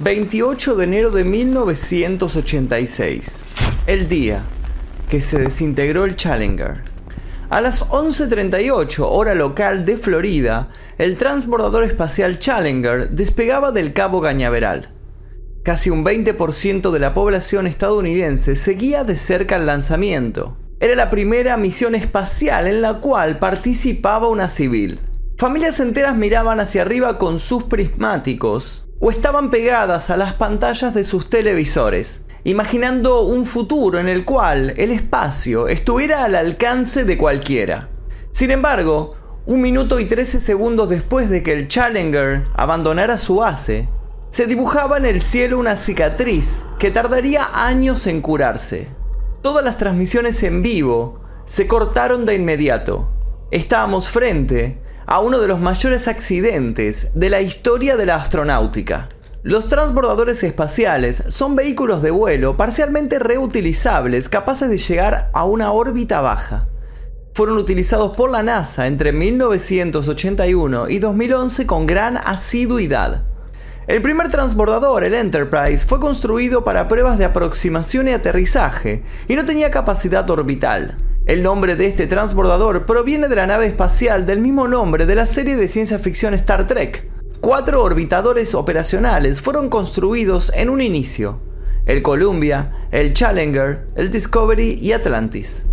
28 de enero de 1986, el día que se desintegró el Challenger. A las 11.38 hora local de Florida, el transbordador espacial Challenger despegaba del Cabo Cañaveral. Casi un 20% de la población estadounidense seguía de cerca el lanzamiento. Era la primera misión espacial en la cual participaba una civil. Familias enteras miraban hacia arriba con sus prismáticos o estaban pegadas a las pantallas de sus televisores, imaginando un futuro en el cual el espacio estuviera al alcance de cualquiera. Sin embargo, un minuto y 13 segundos después de que el Challenger abandonara su base, se dibujaba en el cielo una cicatriz que tardaría años en curarse. Todas las transmisiones en vivo se cortaron de inmediato. Estábamos frente a uno de los mayores accidentes de la historia de la astronáutica. Los transbordadores espaciales son vehículos de vuelo parcialmente reutilizables capaces de llegar a una órbita baja. Fueron utilizados por la NASA entre 1981 y 2011 con gran asiduidad. El primer transbordador, el Enterprise, fue construido para pruebas de aproximación y aterrizaje y no tenía capacidad orbital. El nombre de este transbordador proviene de la nave espacial del mismo nombre de la serie de ciencia ficción Star Trek. Cuatro orbitadores operacionales fueron construidos en un inicio. El Columbia, el Challenger, el Discovery y Atlantis.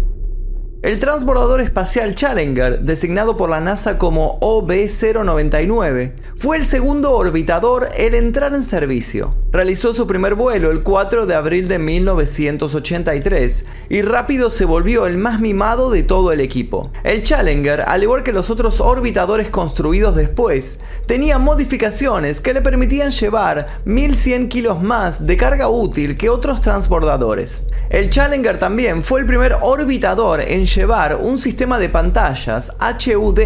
El transbordador espacial Challenger, designado por la NASA como OB-099, fue el segundo orbitador en entrar en servicio. Realizó su primer vuelo el 4 de abril de 1983 y rápido se volvió el más mimado de todo el equipo. El Challenger, al igual que los otros orbitadores construidos después, tenía modificaciones que le permitían llevar 1100 kilos más de carga útil que otros transbordadores. El Challenger también fue el primer orbitador en llevar un sistema de pantallas HUD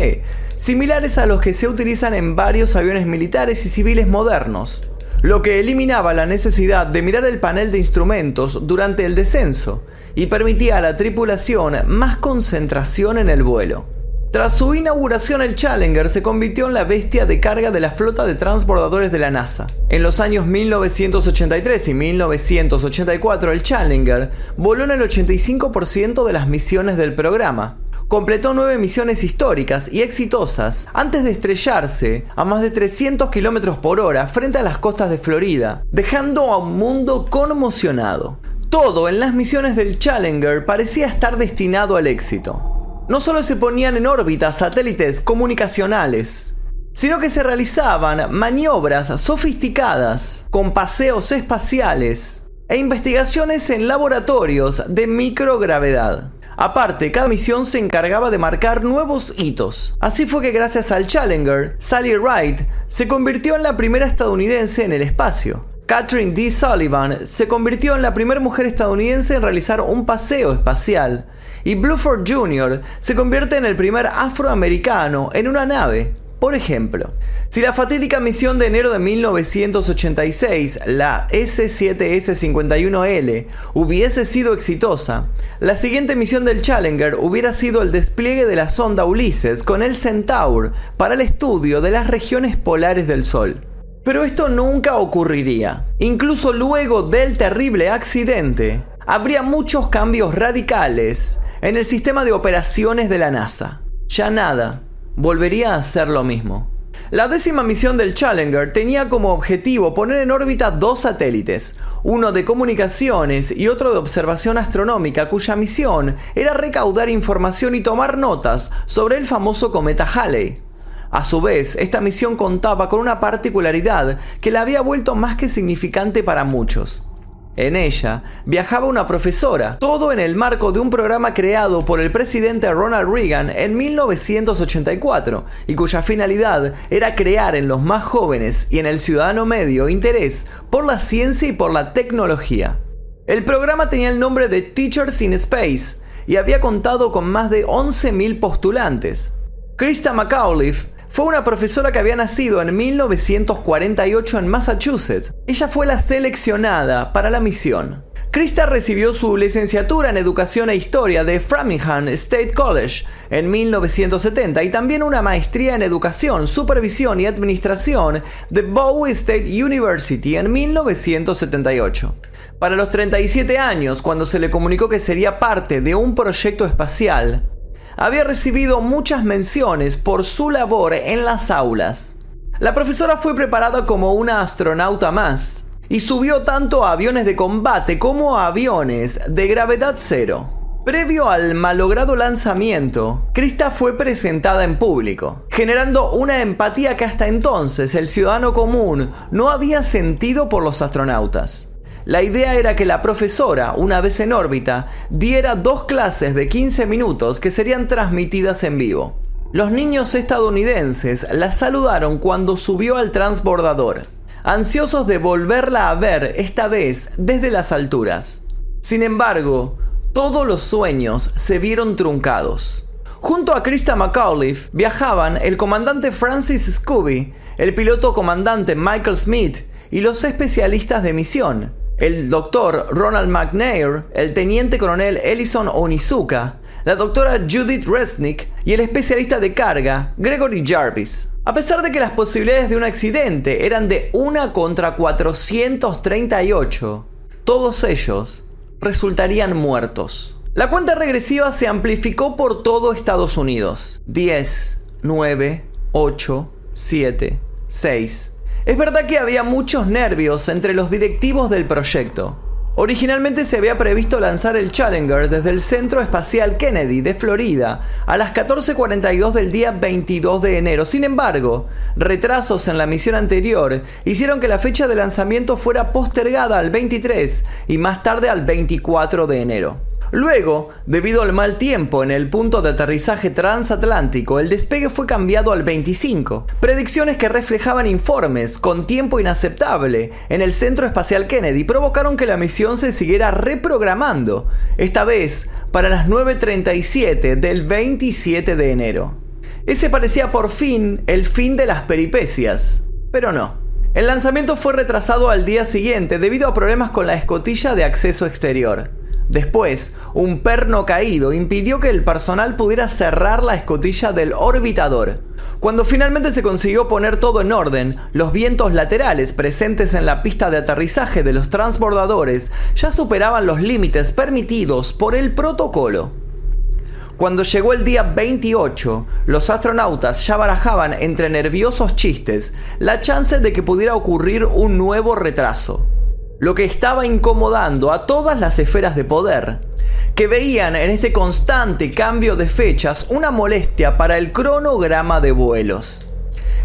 similares a los que se utilizan en varios aviones militares y civiles modernos, lo que eliminaba la necesidad de mirar el panel de instrumentos durante el descenso y permitía a la tripulación más concentración en el vuelo. Tras su inauguración el Challenger se convirtió en la bestia de carga de la flota de transbordadores de la NASA. En los años 1983 y 1984 el Challenger voló en el 85% de las misiones del programa. Completó nueve misiones históricas y exitosas antes de estrellarse a más de 300 km por hora frente a las costas de Florida, dejando a un mundo conmocionado. Todo en las misiones del Challenger parecía estar destinado al éxito no solo se ponían en órbita satélites comunicacionales, sino que se realizaban maniobras sofisticadas con paseos espaciales e investigaciones en laboratorios de microgravedad. Aparte, cada misión se encargaba de marcar nuevos hitos. Así fue que gracias al Challenger, Sally Ride se convirtió en la primera estadounidense en el espacio. Catherine D. Sullivan se convirtió en la primera mujer estadounidense en realizar un paseo espacial y Bluford Jr. se convierte en el primer afroamericano en una nave. Por ejemplo, si la fatídica misión de enero de 1986, la S7S51L, hubiese sido exitosa, la siguiente misión del Challenger hubiera sido el despliegue de la sonda Ulises con el Centaur para el estudio de las regiones polares del Sol. Pero esto nunca ocurriría. Incluso luego del terrible accidente, habría muchos cambios radicales en el sistema de operaciones de la NASA. Ya nada volvería a ser lo mismo. La décima misión del Challenger tenía como objetivo poner en órbita dos satélites, uno de comunicaciones y otro de observación astronómica, cuya misión era recaudar información y tomar notas sobre el famoso cometa Halley. A su vez, esta misión contaba con una particularidad que la había vuelto más que significante para muchos. En ella viajaba una profesora, todo en el marco de un programa creado por el presidente Ronald Reagan en 1984 y cuya finalidad era crear en los más jóvenes y en el ciudadano medio interés por la ciencia y por la tecnología. El programa tenía el nombre de Teachers in Space y había contado con más de 11.000 postulantes. Krista McAuliffe fue una profesora que había nacido en 1948 en Massachusetts. Ella fue la seleccionada para la misión. Krista recibió su licenciatura en Educación e Historia de Framingham State College en 1970 y también una maestría en Educación, Supervisión y Administración de Bowie State University en 1978. Para los 37 años, cuando se le comunicó que sería parte de un proyecto espacial, había recibido muchas menciones por su labor en las aulas. La profesora fue preparada como una astronauta más y subió tanto a aviones de combate como a aviones de gravedad cero. Previo al malogrado lanzamiento, Krista fue presentada en público, generando una empatía que hasta entonces el ciudadano común no había sentido por los astronautas. La idea era que la profesora, una vez en órbita, diera dos clases de 15 minutos que serían transmitidas en vivo. Los niños estadounidenses la saludaron cuando subió al transbordador, ansiosos de volverla a ver esta vez desde las alturas. Sin embargo, todos los sueños se vieron truncados. Junto a Krista McAuliffe viajaban el comandante Francis Scooby, el piloto comandante Michael Smith y los especialistas de misión, el doctor Ronald McNair, el teniente coronel Ellison Onizuka, la doctora Judith Resnick y el especialista de carga Gregory Jarvis. A pesar de que las posibilidades de un accidente eran de 1 contra 438, todos ellos resultarían muertos. La cuenta regresiva se amplificó por todo Estados Unidos. 10, 9, 8, 7, 6, es verdad que había muchos nervios entre los directivos del proyecto. Originalmente se había previsto lanzar el Challenger desde el Centro Espacial Kennedy de Florida a las 14.42 del día 22 de enero. Sin embargo, retrasos en la misión anterior hicieron que la fecha de lanzamiento fuera postergada al 23 y más tarde al 24 de enero. Luego, debido al mal tiempo en el punto de aterrizaje transatlántico, el despegue fue cambiado al 25. Predicciones que reflejaban informes con tiempo inaceptable en el Centro Espacial Kennedy provocaron que la misión se siguiera reprogramando, esta vez para las 9.37 del 27 de enero. Ese parecía por fin el fin de las peripecias, pero no. El lanzamiento fue retrasado al día siguiente debido a problemas con la escotilla de acceso exterior. Después, un perno caído impidió que el personal pudiera cerrar la escotilla del orbitador. Cuando finalmente se consiguió poner todo en orden, los vientos laterales presentes en la pista de aterrizaje de los transbordadores ya superaban los límites permitidos por el protocolo. Cuando llegó el día 28, los astronautas ya barajaban entre nerviosos chistes la chance de que pudiera ocurrir un nuevo retraso lo que estaba incomodando a todas las esferas de poder, que veían en este constante cambio de fechas una molestia para el cronograma de vuelos.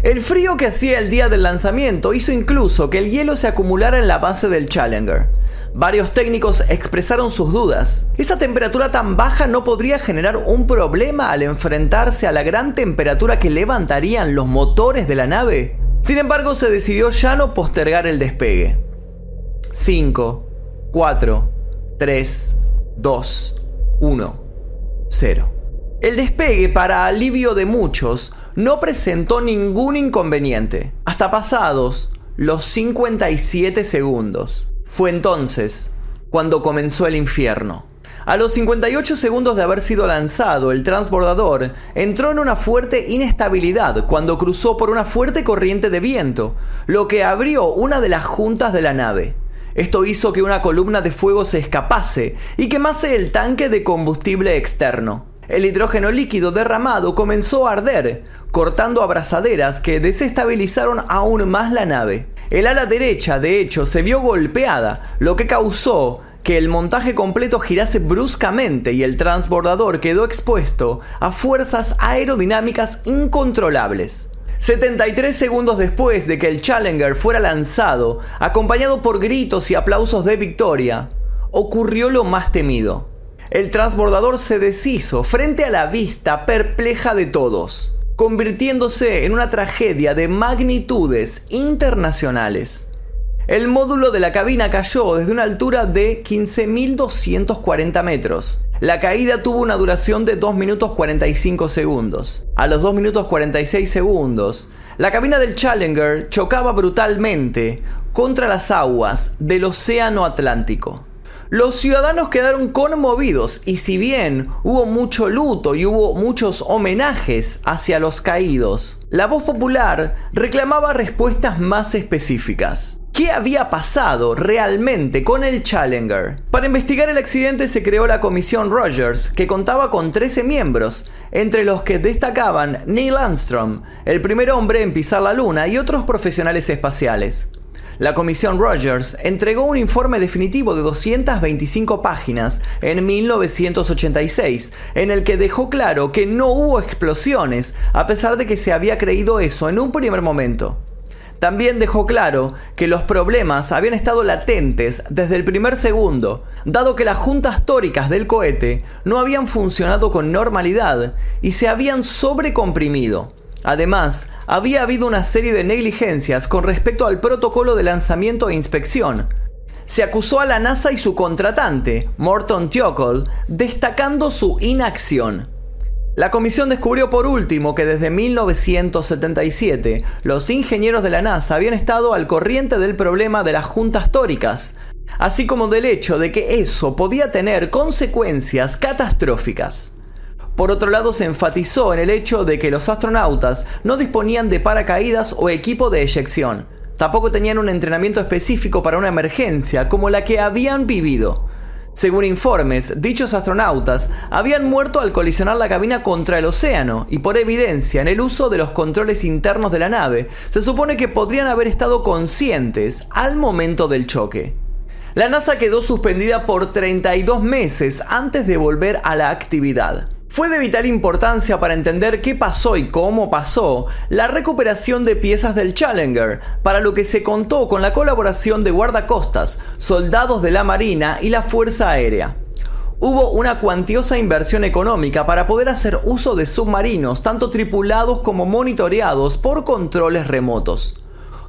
El frío que hacía el día del lanzamiento hizo incluso que el hielo se acumulara en la base del Challenger. Varios técnicos expresaron sus dudas. ¿Esa temperatura tan baja no podría generar un problema al enfrentarse a la gran temperatura que levantarían los motores de la nave? Sin embargo, se decidió ya no postergar el despegue. 5, 4, 3, 2, 1, 0. El despegue, para alivio de muchos, no presentó ningún inconveniente, hasta pasados los 57 segundos. Fue entonces cuando comenzó el infierno. A los 58 segundos de haber sido lanzado, el transbordador entró en una fuerte inestabilidad cuando cruzó por una fuerte corriente de viento, lo que abrió una de las juntas de la nave. Esto hizo que una columna de fuego se escapase y quemase el tanque de combustible externo. El hidrógeno líquido derramado comenzó a arder, cortando abrazaderas que desestabilizaron aún más la nave. El ala derecha, de hecho, se vio golpeada, lo que causó que el montaje completo girase bruscamente y el transbordador quedó expuesto a fuerzas aerodinámicas incontrolables. 73 segundos después de que el Challenger fuera lanzado, acompañado por gritos y aplausos de victoria, ocurrió lo más temido. El transbordador se deshizo frente a la vista perpleja de todos, convirtiéndose en una tragedia de magnitudes internacionales. El módulo de la cabina cayó desde una altura de 15.240 metros. La caída tuvo una duración de 2 minutos 45 segundos. A los 2 minutos 46 segundos, la cabina del Challenger chocaba brutalmente contra las aguas del Océano Atlántico. Los ciudadanos quedaron conmovidos y si bien hubo mucho luto y hubo muchos homenajes hacia los caídos, la voz popular reclamaba respuestas más específicas. ¿Qué había pasado realmente con el Challenger? Para investigar el accidente se creó la Comisión Rogers, que contaba con 13 miembros, entre los que destacaban Neil Armstrong, el primer hombre en pisar la Luna, y otros profesionales espaciales. La Comisión Rogers entregó un informe definitivo de 225 páginas en 1986, en el que dejó claro que no hubo explosiones, a pesar de que se había creído eso en un primer momento. También dejó claro que los problemas habían estado latentes desde el primer segundo, dado que las juntas tóricas del cohete no habían funcionado con normalidad y se habían sobrecomprimido. Además, había habido una serie de negligencias con respecto al protocolo de lanzamiento e inspección. Se acusó a la NASA y su contratante, Morton Teocol, destacando su inacción. La comisión descubrió por último que desde 1977 los ingenieros de la NASA habían estado al corriente del problema de las juntas tóricas, así como del hecho de que eso podía tener consecuencias catastróficas. Por otro lado, se enfatizó en el hecho de que los astronautas no disponían de paracaídas o equipo de eyección. Tampoco tenían un entrenamiento específico para una emergencia como la que habían vivido. Según informes, dichos astronautas habían muerto al colisionar la cabina contra el océano y por evidencia en el uso de los controles internos de la nave, se supone que podrían haber estado conscientes al momento del choque. La NASA quedó suspendida por 32 meses antes de volver a la actividad. Fue de vital importancia para entender qué pasó y cómo pasó la recuperación de piezas del Challenger, para lo que se contó con la colaboración de guardacostas, soldados de la Marina y la Fuerza Aérea. Hubo una cuantiosa inversión económica para poder hacer uso de submarinos, tanto tripulados como monitoreados por controles remotos.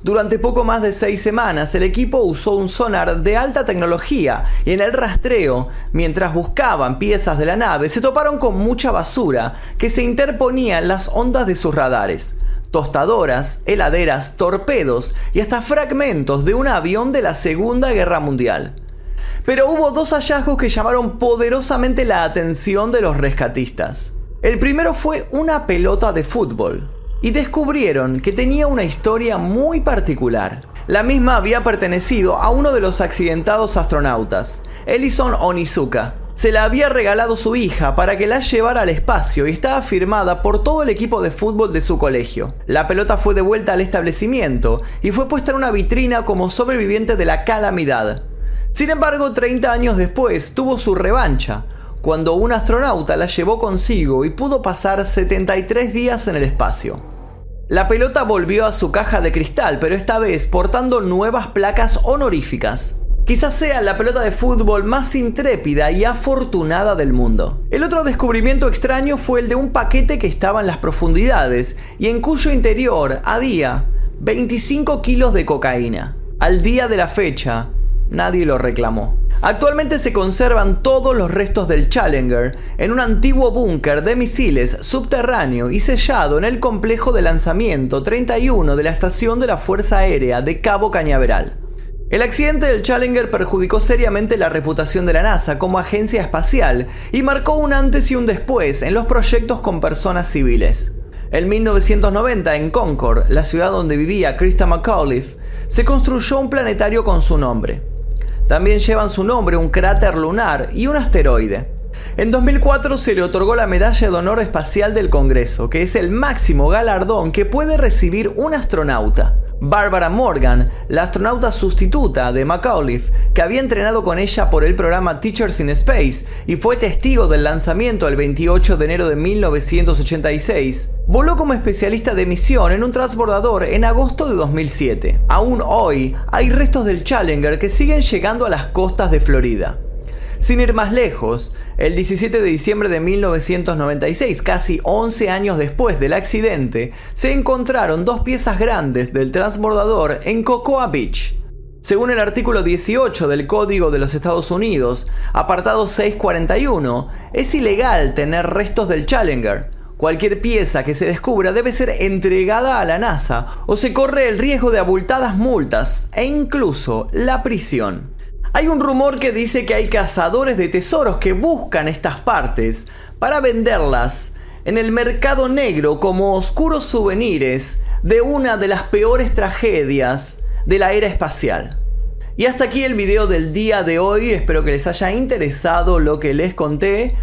Durante poco más de seis semanas, el equipo usó un sonar de alta tecnología y en el rastreo, mientras buscaban piezas de la nave, se toparon con mucha basura que se interponía en las ondas de sus radares. Tostadoras, heladeras, torpedos y hasta fragmentos de un avión de la Segunda Guerra Mundial. Pero hubo dos hallazgos que llamaron poderosamente la atención de los rescatistas. El primero fue una pelota de fútbol, y descubrieron que tenía una historia muy particular. La misma había pertenecido a uno de los accidentados astronautas, Ellison Onizuka. Se la había regalado su hija para que la llevara al espacio y estaba firmada por todo el equipo de fútbol de su colegio. La pelota fue devuelta al establecimiento y fue puesta en una vitrina como sobreviviente de la calamidad. Sin embargo, 30 años después tuvo su revancha, cuando un astronauta la llevó consigo y pudo pasar 73 días en el espacio. La pelota volvió a su caja de cristal, pero esta vez portando nuevas placas honoríficas. Quizás sea la pelota de fútbol más intrépida y afortunada del mundo. El otro descubrimiento extraño fue el de un paquete que estaba en las profundidades y en cuyo interior había 25 kilos de cocaína. Al día de la fecha, nadie lo reclamó. Actualmente se conservan todos los restos del Challenger en un antiguo búnker de misiles subterráneo y sellado en el complejo de lanzamiento 31 de la estación de la Fuerza Aérea de Cabo Cañaveral. El accidente del Challenger perjudicó seriamente la reputación de la NASA como agencia espacial y marcó un antes y un después en los proyectos con personas civiles. En 1990, en Concord, la ciudad donde vivía Krista McAuliffe, se construyó un planetario con su nombre. También llevan su nombre un cráter lunar y un asteroide. En 2004 se le otorgó la Medalla de Honor Espacial del Congreso, que es el máximo galardón que puede recibir un astronauta. Barbara Morgan, la astronauta sustituta de McAuliffe, que había entrenado con ella por el programa Teachers in Space y fue testigo del lanzamiento el 28 de enero de 1986, voló como especialista de misión en un transbordador en agosto de 2007. Aún hoy hay restos del Challenger que siguen llegando a las costas de Florida. Sin ir más lejos, el 17 de diciembre de 1996, casi 11 años después del accidente, se encontraron dos piezas grandes del transbordador en Cocoa Beach. Según el artículo 18 del Código de los Estados Unidos, apartado 641, es ilegal tener restos del Challenger. Cualquier pieza que se descubra debe ser entregada a la NASA o se corre el riesgo de abultadas multas e incluso la prisión. Hay un rumor que dice que hay cazadores de tesoros que buscan estas partes para venderlas en el mercado negro como oscuros souvenirs de una de las peores tragedias de la era espacial. Y hasta aquí el video del día de hoy, espero que les haya interesado lo que les conté.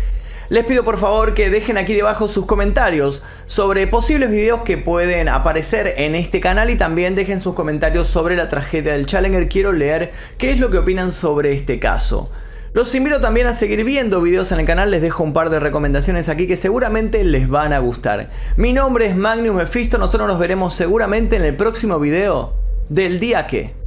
Les pido por favor que dejen aquí debajo sus comentarios sobre posibles videos que pueden aparecer en este canal y también dejen sus comentarios sobre la tragedia del Challenger. Quiero leer qué es lo que opinan sobre este caso. Los invito también a seguir viendo videos en el canal, les dejo un par de recomendaciones aquí que seguramente les van a gustar. Mi nombre es Magnus Mephisto, nosotros nos veremos seguramente en el próximo video del día que...